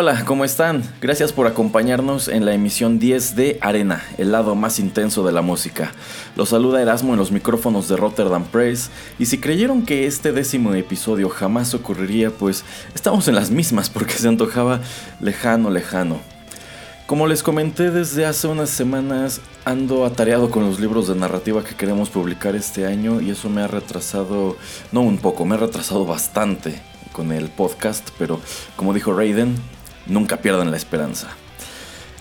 Hola, ¿cómo están? Gracias por acompañarnos en la emisión 10 de Arena, el lado más intenso de la música. Los saluda Erasmo en los micrófonos de Rotterdam Press y si creyeron que este décimo episodio jamás ocurriría, pues estamos en las mismas porque se antojaba lejano, lejano. Como les comenté desde hace unas semanas, ando atareado con los libros de narrativa que queremos publicar este año y eso me ha retrasado, no un poco, me ha retrasado bastante con el podcast, pero como dijo Raiden, nunca pierdan la esperanza.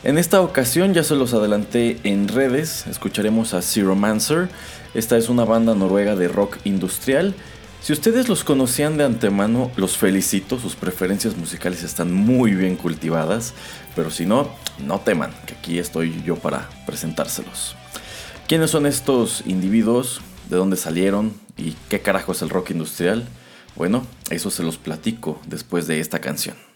En esta ocasión ya se los adelanté en redes, escucharemos a Zero Mancer. Esta es una banda noruega de rock industrial. Si ustedes los conocían de antemano, los felicito, sus preferencias musicales están muy bien cultivadas, pero si no, no teman, que aquí estoy yo para presentárselos. ¿Quiénes son estos individuos? ¿De dónde salieron? ¿Y qué carajo es el rock industrial? Bueno, eso se los platico después de esta canción.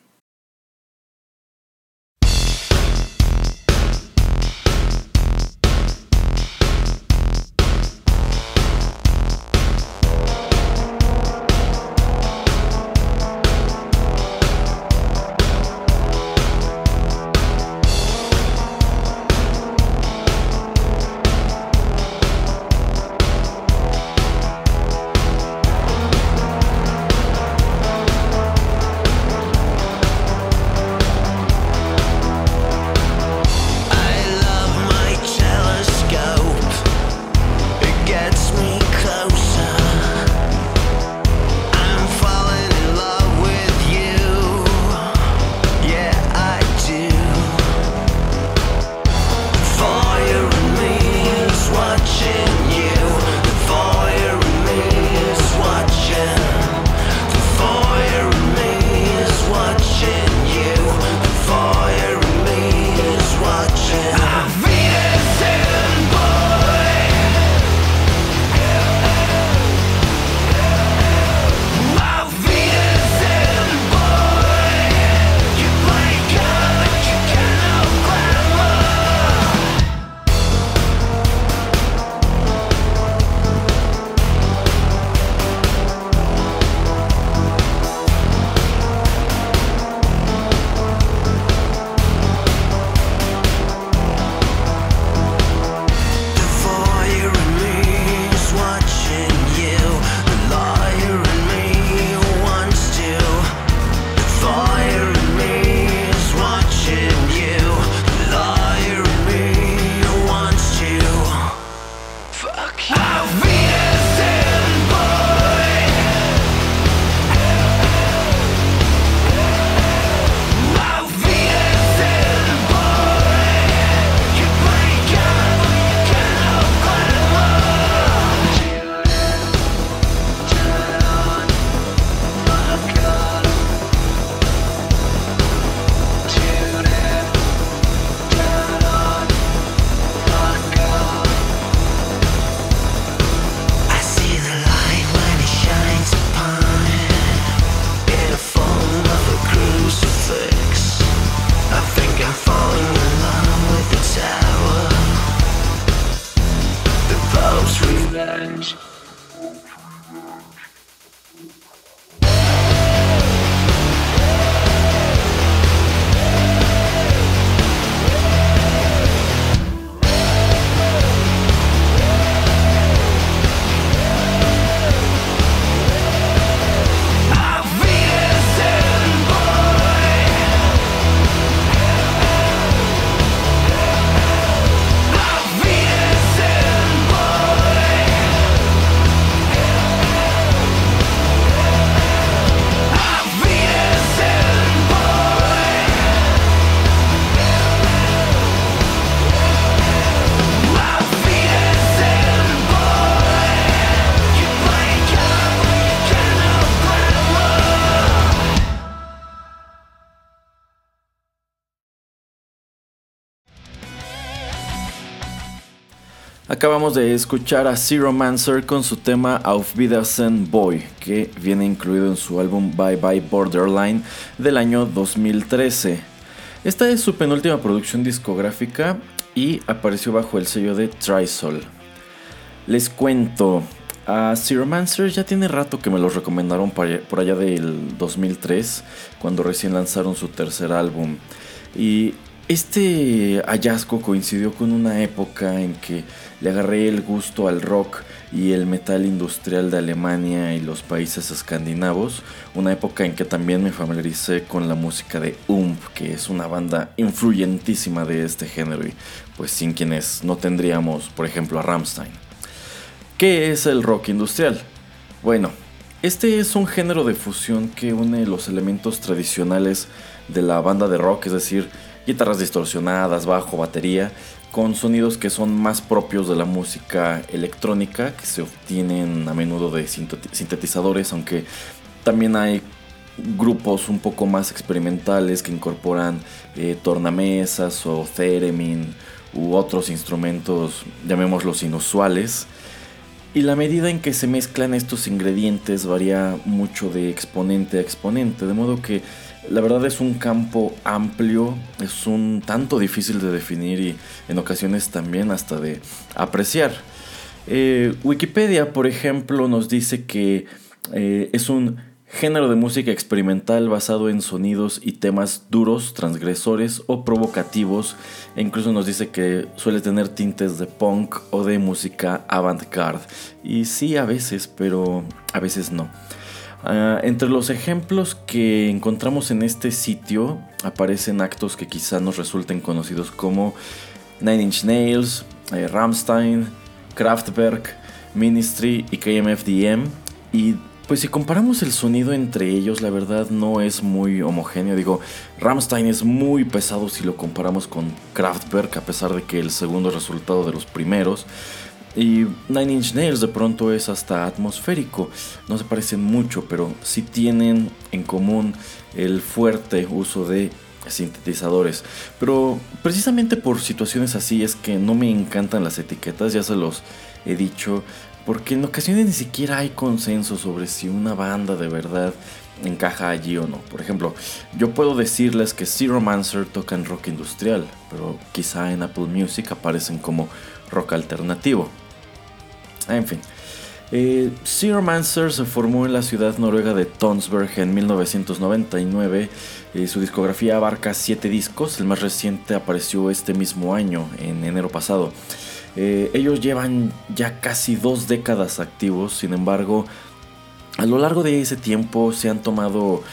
Acabamos de escuchar a Zero Mancer con su tema Auf Wiedersehen Boy, que viene incluido en su álbum Bye Bye Borderline del año 2013. Esta es su penúltima producción discográfica y apareció bajo el sello de Trisol. Les cuento, a Zero Mancer ya tiene rato que me lo recomendaron por allá del 2003, cuando recién lanzaron su tercer álbum. Y este hallazgo coincidió con una época en que le agarré el gusto al rock y el metal industrial de Alemania y los países escandinavos, una época en que también me familiaricé con la música de Ump, que es una banda influyentísima de este género y pues sin quienes no tendríamos, por ejemplo, a Rammstein. ¿Qué es el rock industrial? Bueno, este es un género de fusión que une los elementos tradicionales de la banda de rock, es decir, guitarras distorsionadas, bajo, batería, con sonidos que son más propios de la música electrónica, que se obtienen a menudo de sintetizadores, aunque también hay grupos un poco más experimentales que incorporan eh, tornamesas o theremin u otros instrumentos, llamémoslos inusuales. Y la medida en que se mezclan estos ingredientes varía mucho de exponente a exponente, de modo que la verdad es un campo amplio, es un tanto difícil de definir y en ocasiones también hasta de apreciar. Eh, Wikipedia, por ejemplo, nos dice que eh, es un género de música experimental basado en sonidos y temas duros, transgresores o provocativos, e incluso nos dice que suele tener tintes de punk o de música avant-garde. Y sí, a veces, pero a veces no. Ah, entre los ejemplos que encontramos en este sitio aparecen actos que quizá nos resulten conocidos como Nine Inch Nails, eh, Rammstein, Kraftwerk, Ministry y KMFDM. Y pues si comparamos el sonido entre ellos, la verdad no es muy homogéneo. Digo, Rammstein es muy pesado si lo comparamos con Kraftwerk, a pesar de que el segundo resultado de los primeros. Y Nine Inch Nails de pronto es hasta atmosférico. No se parecen mucho, pero sí tienen en común el fuerte uso de sintetizadores. Pero precisamente por situaciones así es que no me encantan las etiquetas, ya se los he dicho, porque en ocasiones ni siquiera hay consenso sobre si una banda de verdad encaja allí o no. Por ejemplo, yo puedo decirles que Zero Mancer toca en rock industrial, pero quizá en Apple Music aparecen como rock alternativo. En fin. Eh, Mancer se formó en la ciudad noruega de Tonsberg en 1999. Eh, su discografía abarca 7 discos, el más reciente apareció este mismo año, en enero pasado. Eh, ellos llevan ya casi dos décadas activos, sin embargo, a lo largo de ese tiempo se han tomado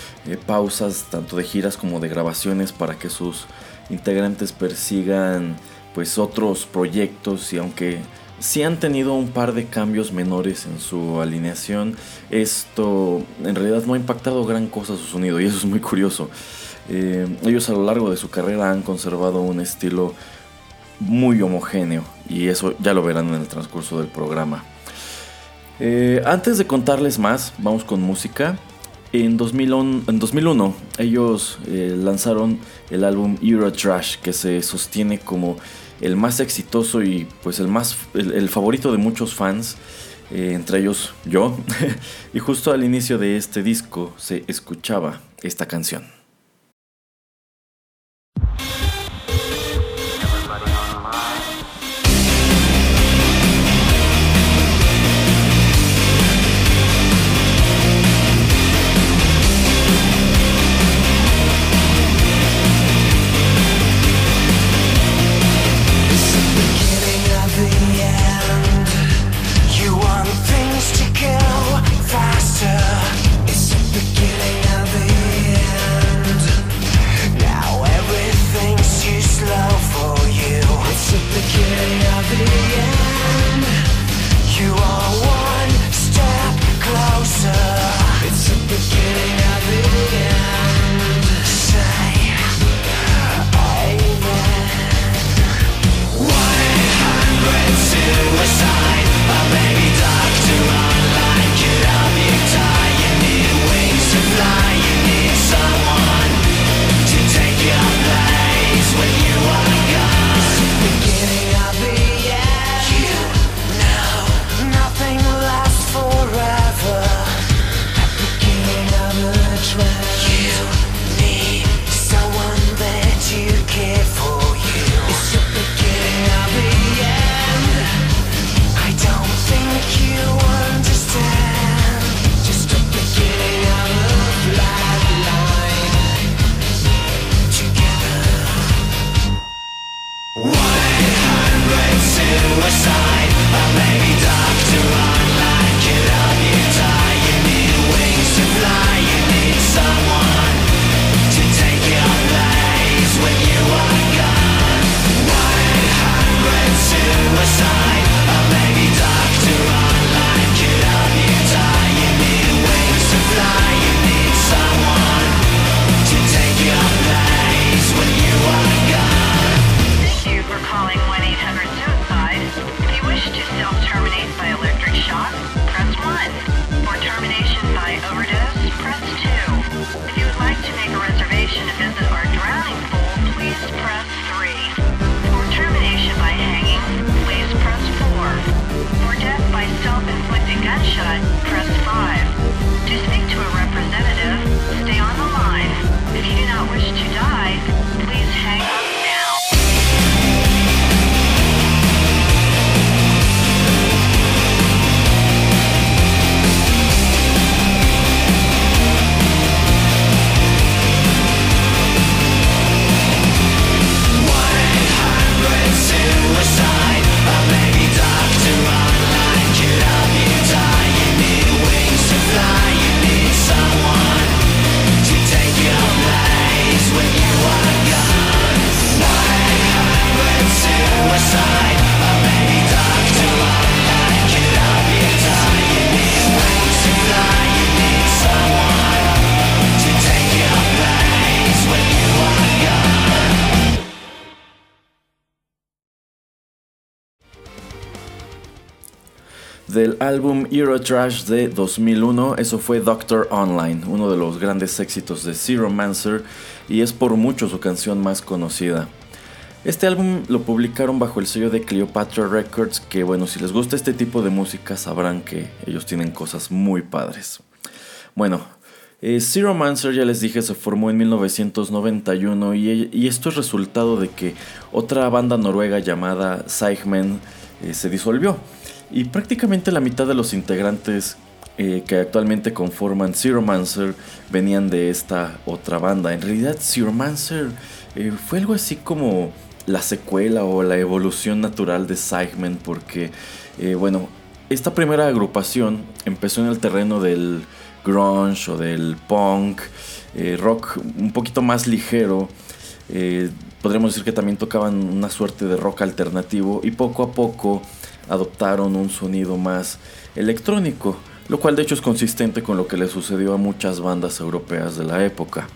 pausas tanto de giras como de grabaciones para que sus integrantes persigan pues otros proyectos y aunque si han tenido un par de cambios menores en su alineación. Esto en realidad no ha impactado gran cosa su sonido y eso es muy curioso. Eh, ellos a lo largo de su carrera han conservado un estilo muy homogéneo y eso ya lo verán en el transcurso del programa. Eh, antes de contarles más, vamos con música. En, 2001, ellos eh, lanzaron el álbum Eurotrash que se sostiene como el más exitoso y pues el más el, favorito de muchos fans, eh, entre ellos yo. y justo al inicio de este disco se escuchaba esta canción. 100 suicide del álbum Eurotrash de 2001. Eso fue Doctor Online, uno de los grandes éxitos de Zero Mancer y es por mucho su canción más conocida. Este álbum lo publicaron bajo el sello de Cleopatra Records, que bueno, si les gusta este tipo de música sabrán que ellos tienen cosas muy padres. Bueno, eh, Zero Mancer, ya les dije, se formó en 1991 y, esto es resultado de que otra banda noruega llamada Seigmen eh, se disolvió. Y prácticamente la mitad de los integrantes eh, que actualmente conforman Zero Mancer venían de esta otra banda. En realidad, Zero Mancer eh, fue algo así como la secuela o la evolución natural de Seigmen, porque, eh, bueno, esta primera agrupación empezó en el terreno del grunge o del punk, rock un poquito más ligero. podríamos decir que también tocaban una suerte de rock alternativo y poco a poco adoptaron un sonido más electrónico, lo cual de hecho es consistente con lo que le sucedió a muchas bandas europeas de la época.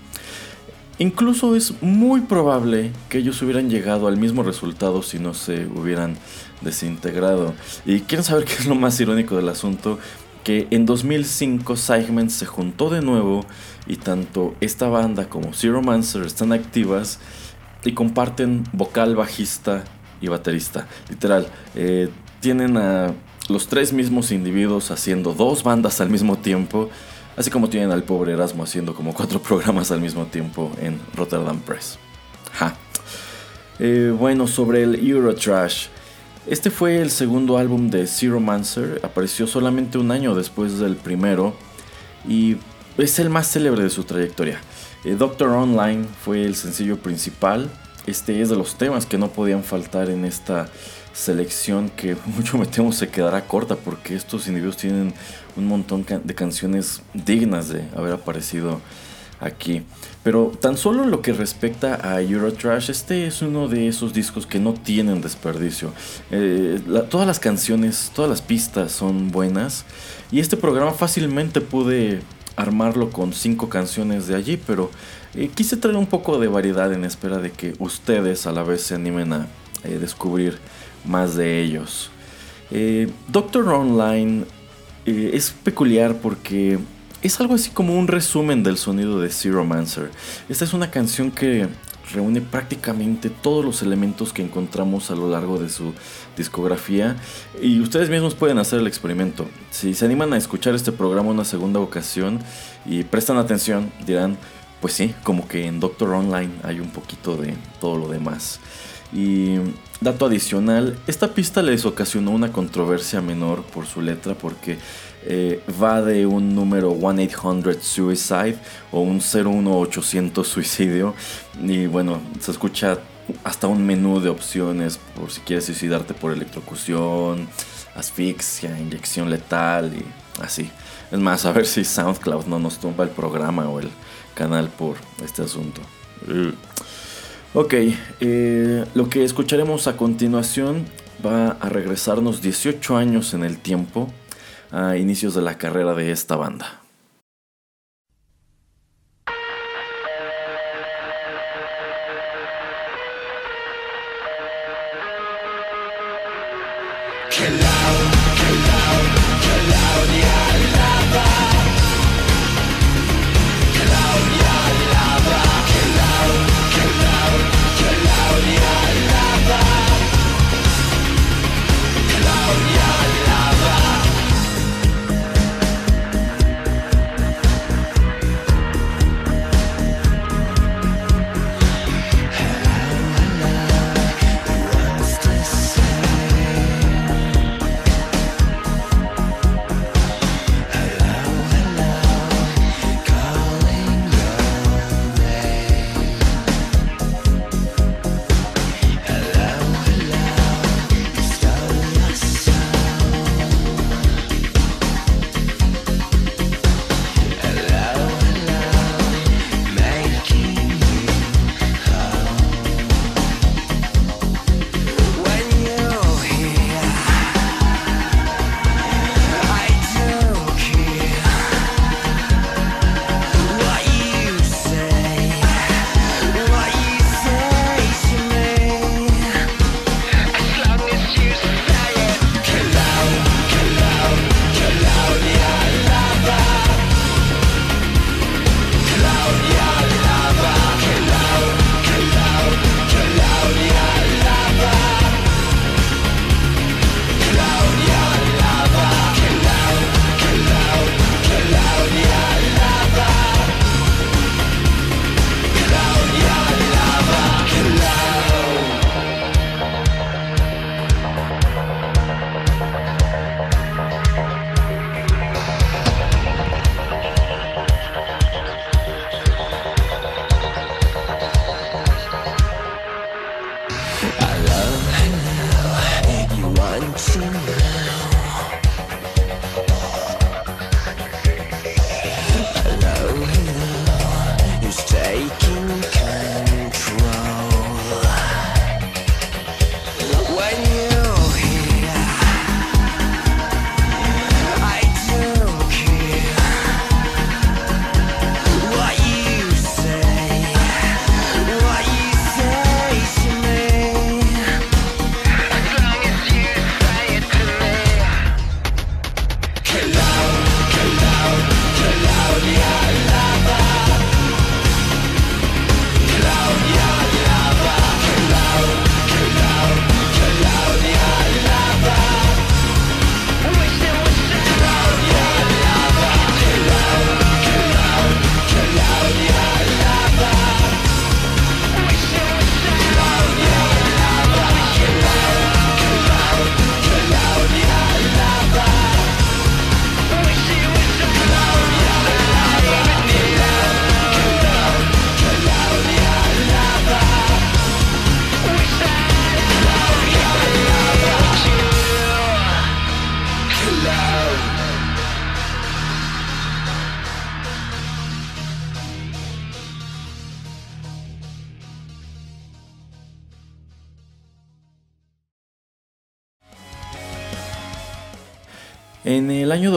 Incluso es muy probable que ellos hubieran llegado al mismo resultado si no se hubieran desintegrado. Y quieren saber qué es lo más irónico del asunto, que en 2005 Segment se juntó de nuevo y tanto esta banda como Zero Mancer están activas y comparten vocal, bajista y baterista. Literal, eh, tienen a los tres mismos individuos haciendo dos bandas al mismo tiempo, así como tienen al pobre Erasmo haciendo como cuatro programas al mismo tiempo en Rotterdam Press. Eh, bueno, sobre el Eurotrash. Este fue el segundo álbum de Zero Mancer, apareció solamente un año después del primero y es el más célebre de su trayectoria. Eh, Doctor Online fue el sencillo principal, este es de los temas que no podían faltar en esta selección que mucho me temo se quedará corta porque estos individuos tienen un montón de canciones dignas de haber aparecido aquí. Pero tan solo en lo que respecta a Eurotrash, este es uno de esos discos que no tienen desperdicio. Eh, todas las canciones, todas las pistas son buenas y este programa fácilmente pude armarlo con cinco canciones de allí, pero eh, quise traer un poco de variedad en espera de que ustedes a la vez se animen a eh, descubrir más de ellos. Eh, Doctor Online eh, es peculiar porque es algo así como un resumen del sonido de Zero Mancer. Esta es una canción que reúne prácticamente todos los elementos que encontramos a lo largo de su discografía y ustedes mismos pueden hacer el experimento. Si se animan a escuchar este programa una segunda ocasión y prestan atención, dirán, pues sí, como que en Doctor Online hay un poquito de todo lo demás. Y dato adicional, esta pista les ocasionó una controversia menor por su letra porque eh, va de un número 1-800 Suicide o un 01800 suicidio y bueno, se escucha hasta un menú de opciones por si quieres suicidarte por electrocución, asfixia, inyección letal y así. Es más, a ver si SoundCloud no nos tumba el programa o el canal por este asunto. Ok, eh, lo que escucharemos a continuación va a regresarnos 18 años en el tiempo, a inicios de la carrera de esta banda.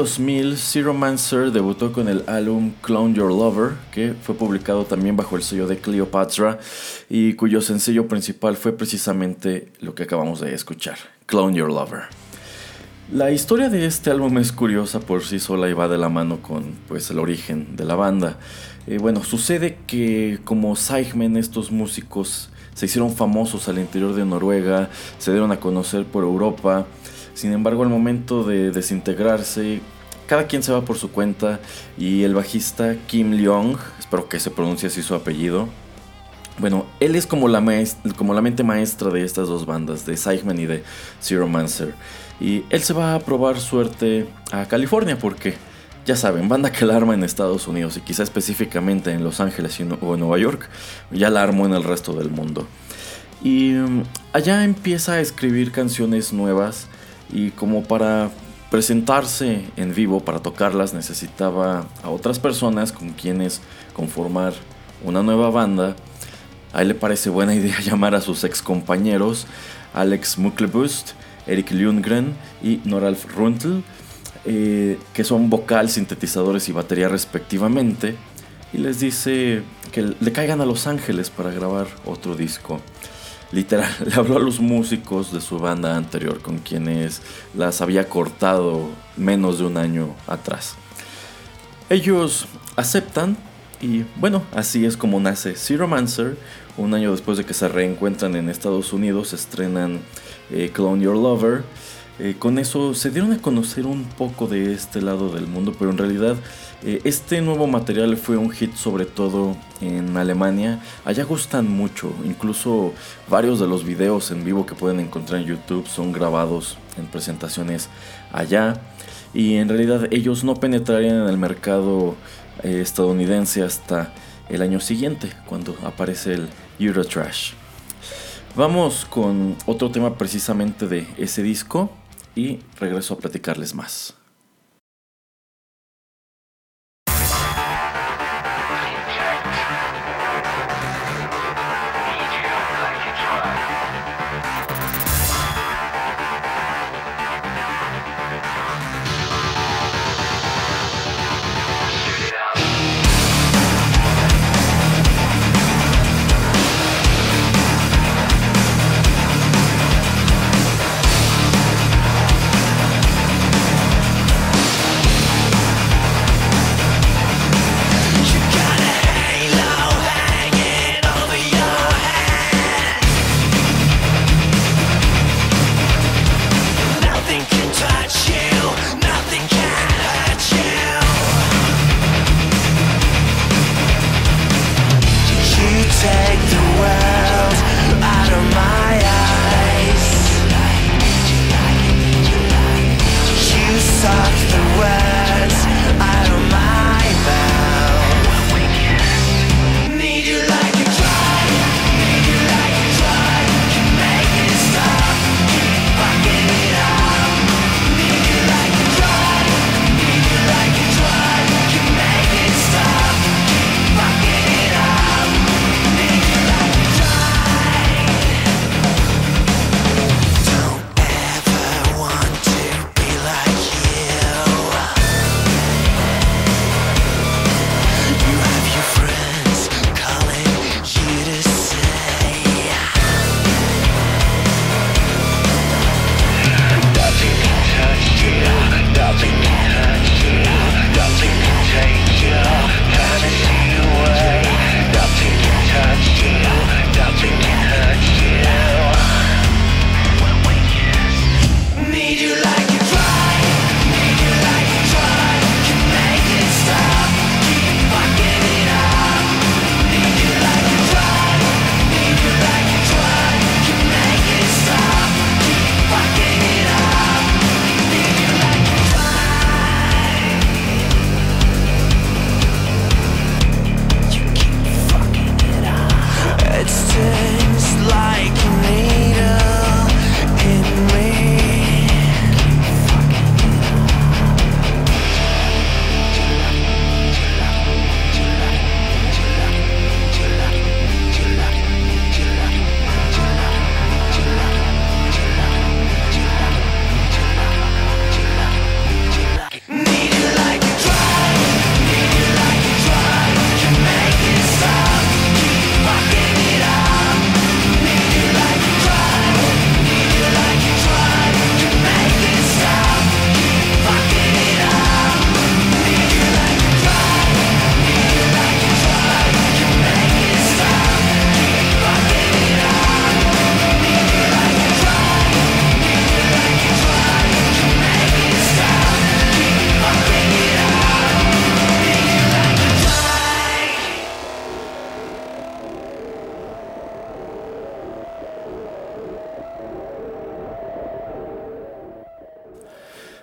2000, Zero Mancer debutó con el álbum Clone Your Lover, que fue publicado también bajo el sello de Cleopatra y cuyo sencillo principal fue precisamente lo que acabamos de escuchar, Clone Your Lover. La historia de este álbum es curiosa por sí sola y va de la mano con pues, el origen de la banda. Eh, bueno, sucede que como Seigmen estos músicos se hicieron famosos al interior de Noruega, se dieron a conocer por Europa, sin embargo, al momento de desintegrarse, cada quien se va por su cuenta y el bajista Kim Leong, espero que se pronuncie así su apellido, bueno, él es como la, mente maestra de estas dos bandas, de Seigman y de Zero Mancer. Y él se va a probar suerte a California porque, ya saben, banda que la arma en Estados Unidos y quizá específicamente en Los Ángeles o en Nueva York, ya la armó en el resto del mundo. Y mm, allá empieza a escribir canciones nuevas y como para presentarse en vivo, para tocarlas, necesitaba a otras personas con quienes conformar una nueva banda. A él le parece buena idea llamar a sus ex compañeros Alex Mucklebust, Eric Lundgren y Noralf Runtel, eh, que son vocal, sintetizadores y batería respectivamente, y les dice que le caigan a Los Ángeles para grabar otro disco literal, le habló a los músicos de su banda anterior con quienes las había cortado menos de un año atrás. Ellos aceptan y bueno, así es como nace Zero Mancer. Un año después de que se reencuentran en Estados Unidos, estrenan eh, Clone Your Lover eh, con eso se dieron a conocer un poco de este lado del mundo, pero en realidad eh, este nuevo material fue un hit sobre todo en Alemania. Allá gustan mucho, incluso varios de los videos en vivo que pueden encontrar en YouTube son grabados en presentaciones allá. Y en realidad ellos no penetrarían en el mercado eh, estadounidense hasta el año siguiente, cuando aparece el Eurotrash. Vamos con otro tema precisamente de ese disco y regreso a platicarles más.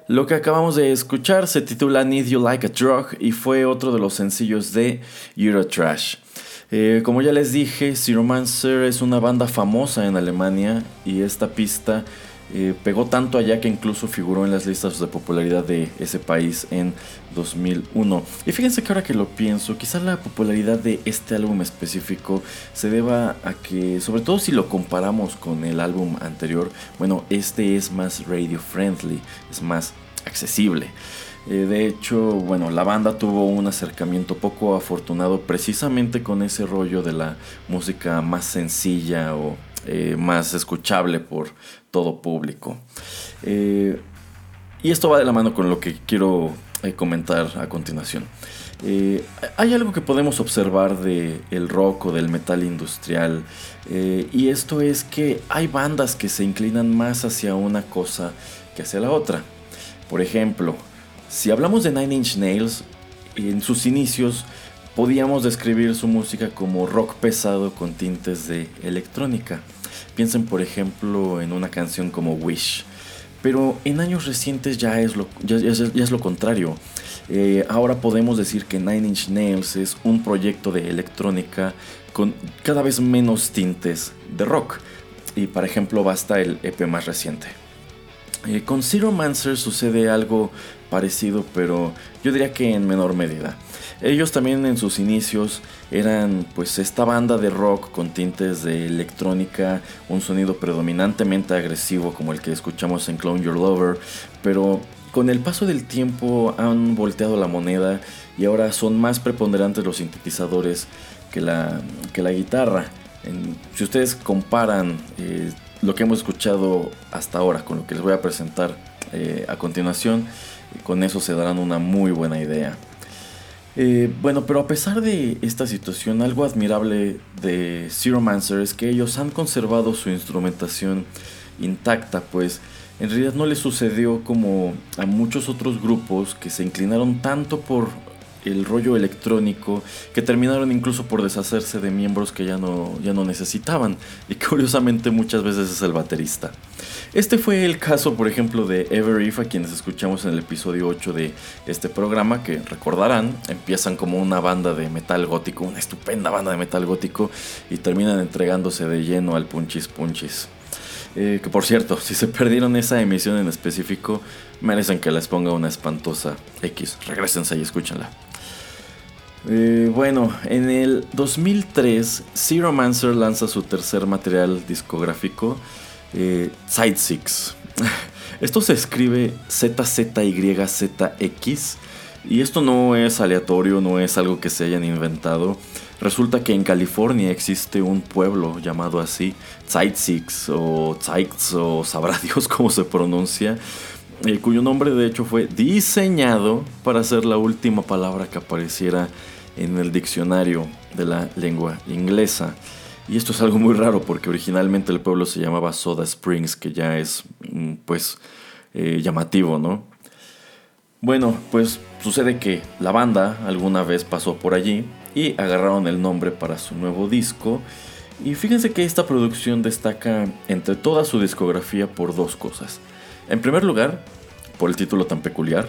Lo que acabamos de escuchar se titula Need You Like a Drug y fue otro de los sencillos de Eurotrash. Eh, como ya les dije, Zeromancer es una banda famosa en Alemania y esta pista eh, pegó tanto allá que incluso figuró en las listas de popularidad de ese país en 2001. Y fíjense que ahora que lo pienso, quizás la popularidad de este álbum específico se deba a que, sobre todo si lo comparamos con el álbum anterior, bueno, este es más radio friendly, es más accesible. Eh, de hecho, bueno, la banda tuvo un acercamiento poco afortunado precisamente con ese rollo de la música más sencilla o eh, más escuchable por todo público. Eh, y esto va de la mano con lo que quiero eh, comentar a continuación. hay algo que podemos observar del el rock o del metal industrial y esto es que hay bandas que se inclinan más hacia una cosa que hacia la otra. Por ejemplo, si hablamos de Nine Inch Nails, en sus inicios podíamos describir su música como rock pesado con tintes de electrónica. Piensen por ejemplo en una canción como Wish. Pero en años recientes ya es lo, contrario. Eh, ahora podemos decir que Nine Inch Nails es un proyecto de electrónica con cada vez menos tintes de rock. Y por ejemplo basta el EP más reciente. Eh, con Zero Mancer sucede algo parecido, pero yo diría que en menor medida. Ellos también en sus inicios eran pues esta banda de rock con tintes de electrónica, un sonido predominantemente agresivo como el que escuchamos en Clone Your Lover, pero con el paso del tiempo han volteado la moneda y ahora son más preponderantes los sintetizadores que la, que la guitarra. si ustedes comparan eh, lo que hemos escuchado hasta ahora con lo que les voy a presentar eh, a continuación, con eso se darán una muy buena idea. Eh, bueno, pero a pesar de esta situación, algo admirable de Zero Mancer es que ellos han conservado su instrumentación intacta, pues. En realidad no les sucedió como a muchos otros grupos que se inclinaron tanto por el rollo electrónico que terminaron incluso por deshacerse de miembros que ya no, ya no necesitaban y curiosamente muchas veces es el baterista. Este fue el caso por ejemplo de Ever If a quienes escuchamos en el episodio 8 de este programa que recordarán empiezan como una banda de metal gótico, una estupenda banda de metal gótico y terminan entregándose de lleno al punchis punchis. Eh, que por cierto, si se perdieron esa emisión en específico, merecen que les ponga una espantosa X. Regrésense y escúchenla. Eh, bueno, en el 2003, Zero Mancer lanza su tercer material discográfico, eh, Side Six. Esto se escribe ZZYZX y esto no es aleatorio, no es algo que se hayan inventado. Resulta que en California existe un pueblo llamado así, Six o Zeitz o sabrá Dios cómo se pronuncia, eh, cuyo nombre de hecho fue diseñado para ser la última palabra que apareciera en el diccionario de la lengua inglesa. Y esto es algo muy raro porque originalmente el pueblo se llamaba Soda Springs, que ya es mm, pues eh, llamativo, ¿no? Bueno, pues sucede que la banda alguna vez pasó por allí y agarraron el nombre para su nuevo disco. Y fíjense que esta producción destaca entre toda su discografía por dos cosas. En primer lugar, por el título tan peculiar,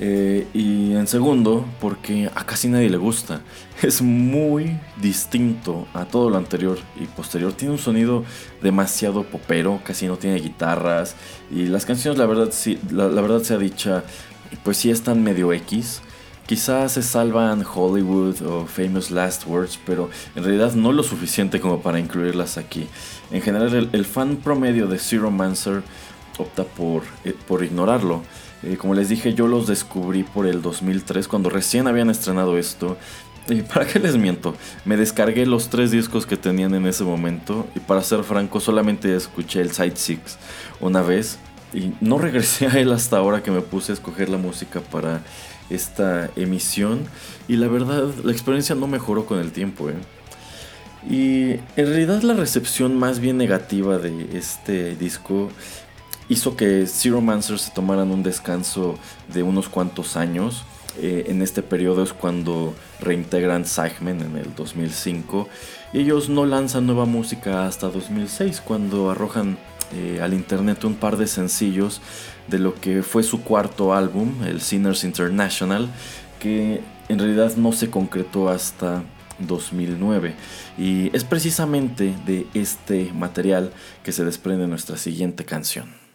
eh, y en segundo, porque a casi nadie le gusta. Es muy distinto a todo lo anterior y posterior. Tiene un sonido demasiado popero, casi no tiene guitarras. Y las canciones, la verdad, sí, la, verdad sea dicha, pues sí están medio X. Quizás se salvan Hollywood o Famous Last Words, pero en realidad no lo suficiente como para incluirlas aquí. En general, el, fan promedio de Zero Mancer opta por, eh, por ignorarlo. Como les dije, yo los descubrí por el 2003, cuando recién habían estrenado esto. Y para qué les miento, me descargué los tres discos que tenían en ese momento. Y para ser franco, solamente escuché el Side Six una vez. Y no regresé a él hasta ahora que me puse a escoger la música para esta emisión. Y la verdad, la experiencia no mejoró con el tiempo. ¿eh? Y en realidad la recepción más bien negativa de este disco hizo que Zero Mancer se tomaran un descanso de unos cuantos años. Eh, en este periodo es cuando reintegran Sigmen en el 2005 y ellos no lanzan nueva música hasta 2006 cuando arrojan eh, al internet un par de sencillos de lo que fue su cuarto álbum, el Sinners International, que en realidad no se concretó hasta 2009. Y es precisamente de este material que se desprende nuestra siguiente canción.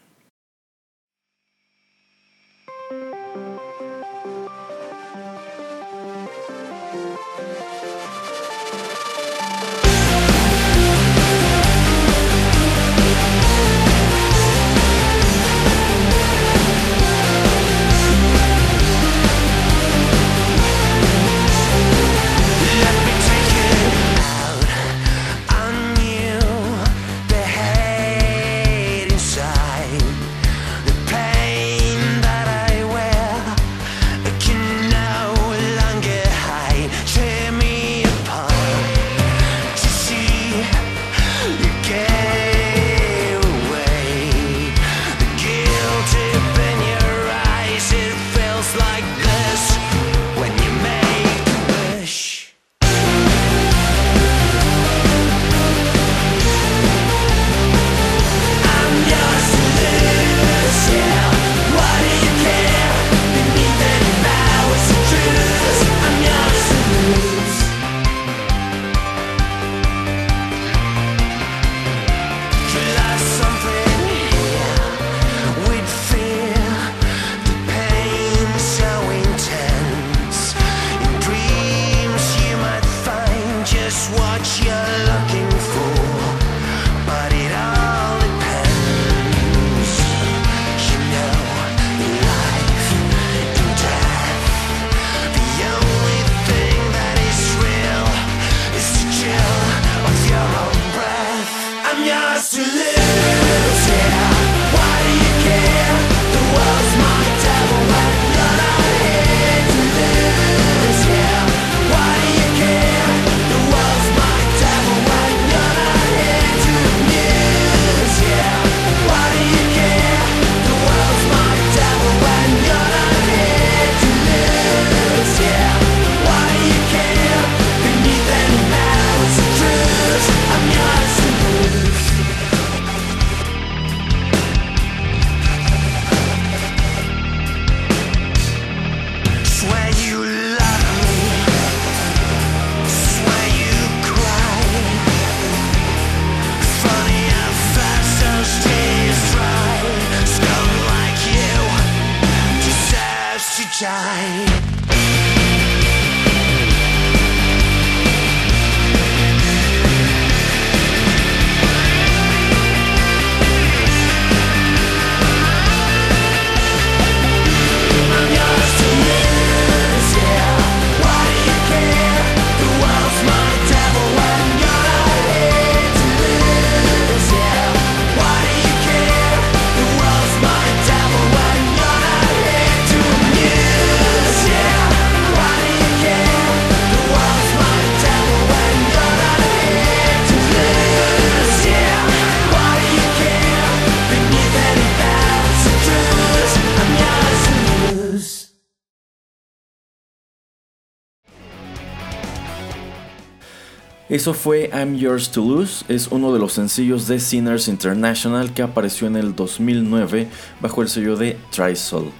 Eso fue I'm Yours to Lose, es uno de los sencillos de Sinners International que apareció en el 2009 bajo el sello de Trisol.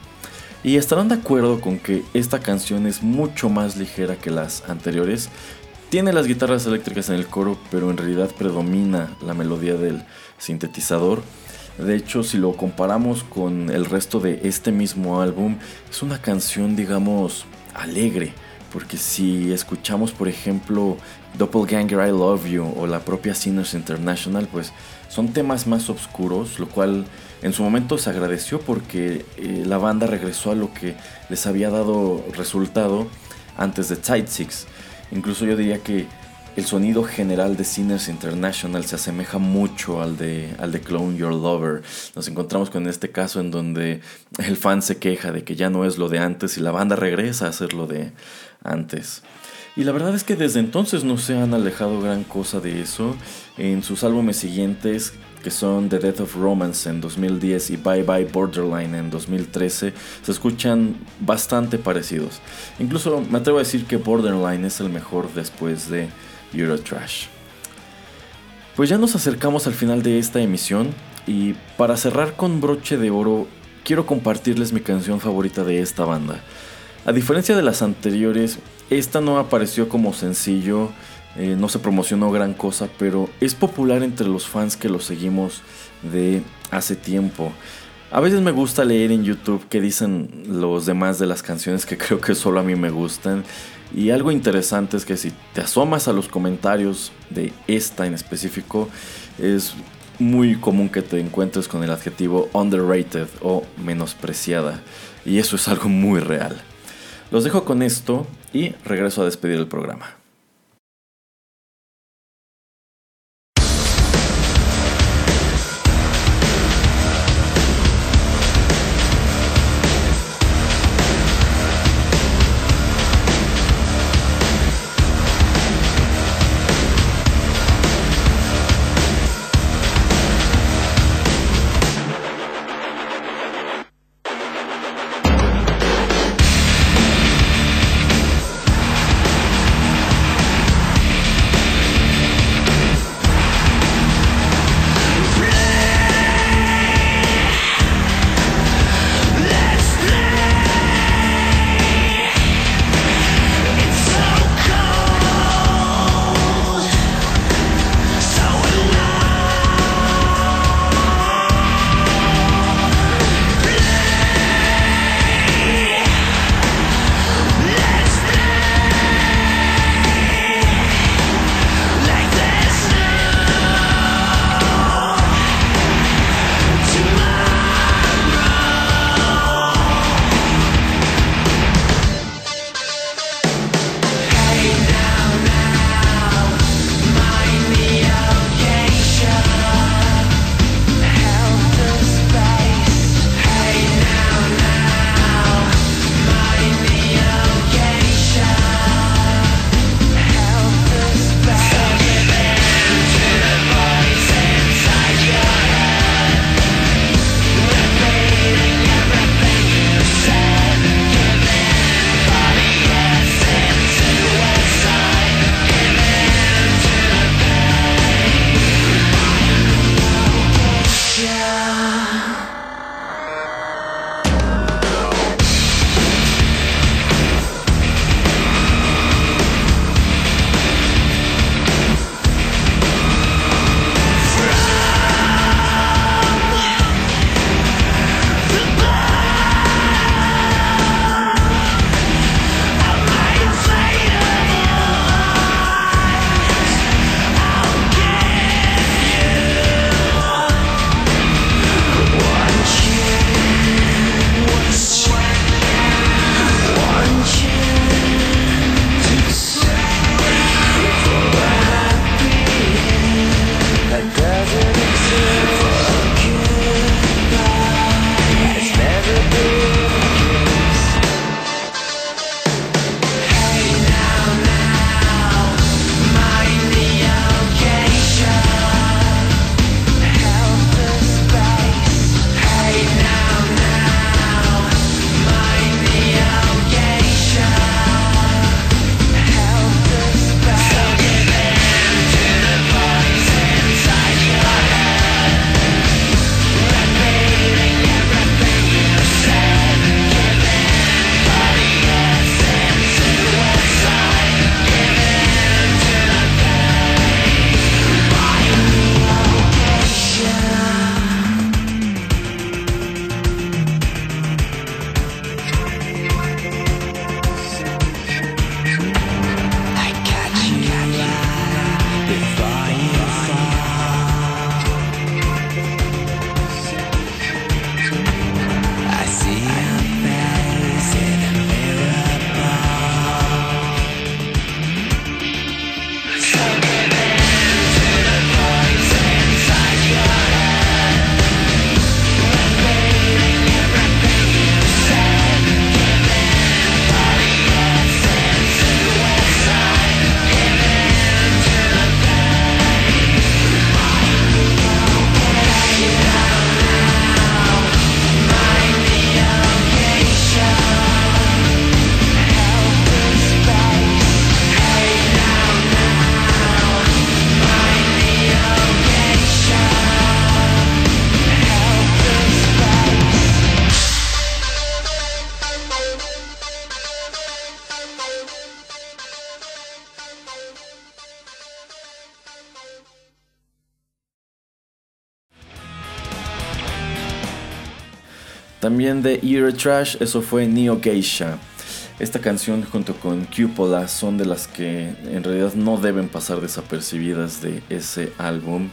Y estarán de acuerdo con que esta canción es mucho más ligera que las anteriores. Tiene las guitarras eléctricas en el coro, pero en realidad predomina la melodía del sintetizador. De hecho, si lo comparamos con el resto de este mismo álbum, es una canción, digamos, alegre. Porque si escuchamos, por ejemplo, Doppelganger I Love You o la propia Sinners International, pues son temas más oscuros, lo cual en su momento se agradeció porque eh, la banda regresó a lo que les había dado resultado antes de Tide Six. Incluso yo diría que el sonido general de Sinners International se asemeja mucho al de, al de Clone Your Lover. Nos encontramos con este caso en donde el fan se queja de que ya no es lo de antes y la banda regresa a hacer lo de antes. Y la verdad es que desde entonces no se han alejado gran cosa de eso. En sus álbumes siguientes, que son The Death of Romance en 2010 y Bye Bye Borderline en 2013, se escuchan bastante parecidos. Incluso me atrevo a decir que Borderline es el mejor después de Eurotrash. Pues ya nos acercamos al final de esta emisión. Y para cerrar con broche de oro, quiero compartirles mi canción favorita de esta banda. A diferencia de las anteriores, esta no apareció como sencillo, eh, no se promocionó gran cosa, pero es popular entre los fans que lo seguimos de hace tiempo. A veces me gusta leer en YouTube qué dicen los demás de las canciones que creo que solo a mí me gustan. Y algo interesante es que si te asomas a los comentarios de esta en específico, es muy común que te encuentres con el adjetivo underrated o menospreciada. Y eso es algo muy real. Los dejo con esto y regreso a despedir el programa. También de Ear Trash, eso fue Neo Geisha. Esta canción junto con Cupola son de las que en realidad no deben pasar desapercibidas de ese álbum.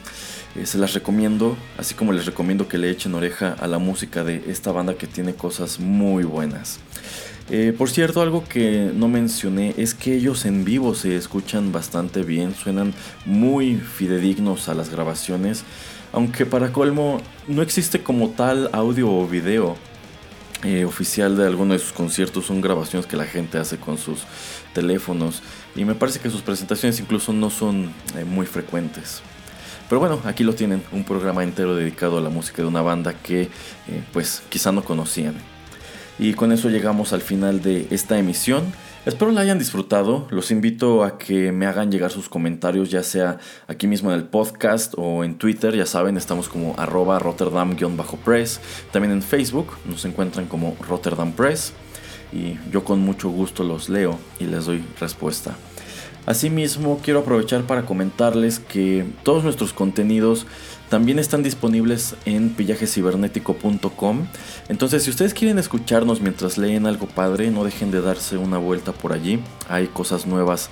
Eh, se las recomiendo, así como les recomiendo que le echen oreja a la música de esta banda que tiene cosas muy buenas. Eh, por cierto, algo que no mencioné es que ellos en vivo se escuchan bastante bien, suenan muy fidedignos a las grabaciones, aunque para colmo no existe como tal audio o video eh, oficial de alguno de sus conciertos, son grabaciones que la gente hace con sus teléfonos y me parece que sus presentaciones incluso no son muy frecuentes. Pero bueno, aquí lo tienen, un programa entero dedicado a la música de una banda que eh, pues quizá no conocían. Y con eso llegamos al final de esta emisión. Espero la hayan disfrutado. Los invito a que me hagan llegar sus comentarios, ya sea aquí mismo en el podcast o en Twitter. Ya saben, estamos como arroba Rotterdam-press. También en Facebook nos encuentran como Rotterdam Press. Y yo con mucho gusto los leo y les doy respuesta. Asimismo, quiero aprovechar para comentarles que todos nuestros contenidos también están disponibles en pillajecibernético.com. Entonces, si ustedes quieren escucharnos mientras leen algo padre, no dejen de darse una vuelta por allí. Hay cosas nuevas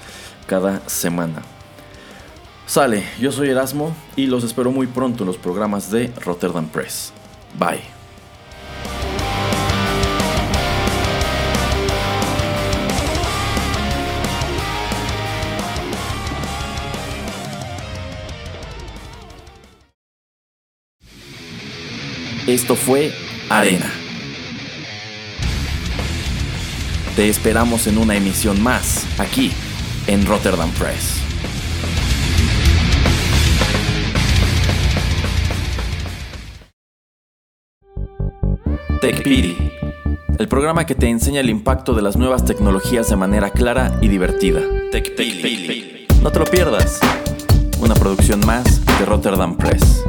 cada semana. Sale, yo soy Erasmo y los espero muy pronto en los programas de Rotterdam Press. Bye. Esto fue Arena. Te esperamos en una emisión más, aquí, en Rotterdam Press. TechPiri, el programa que te enseña el impacto de las nuevas tecnologías de manera clara y divertida. TechPiri. No te lo pierdas. Una producción más de Rotterdam Press.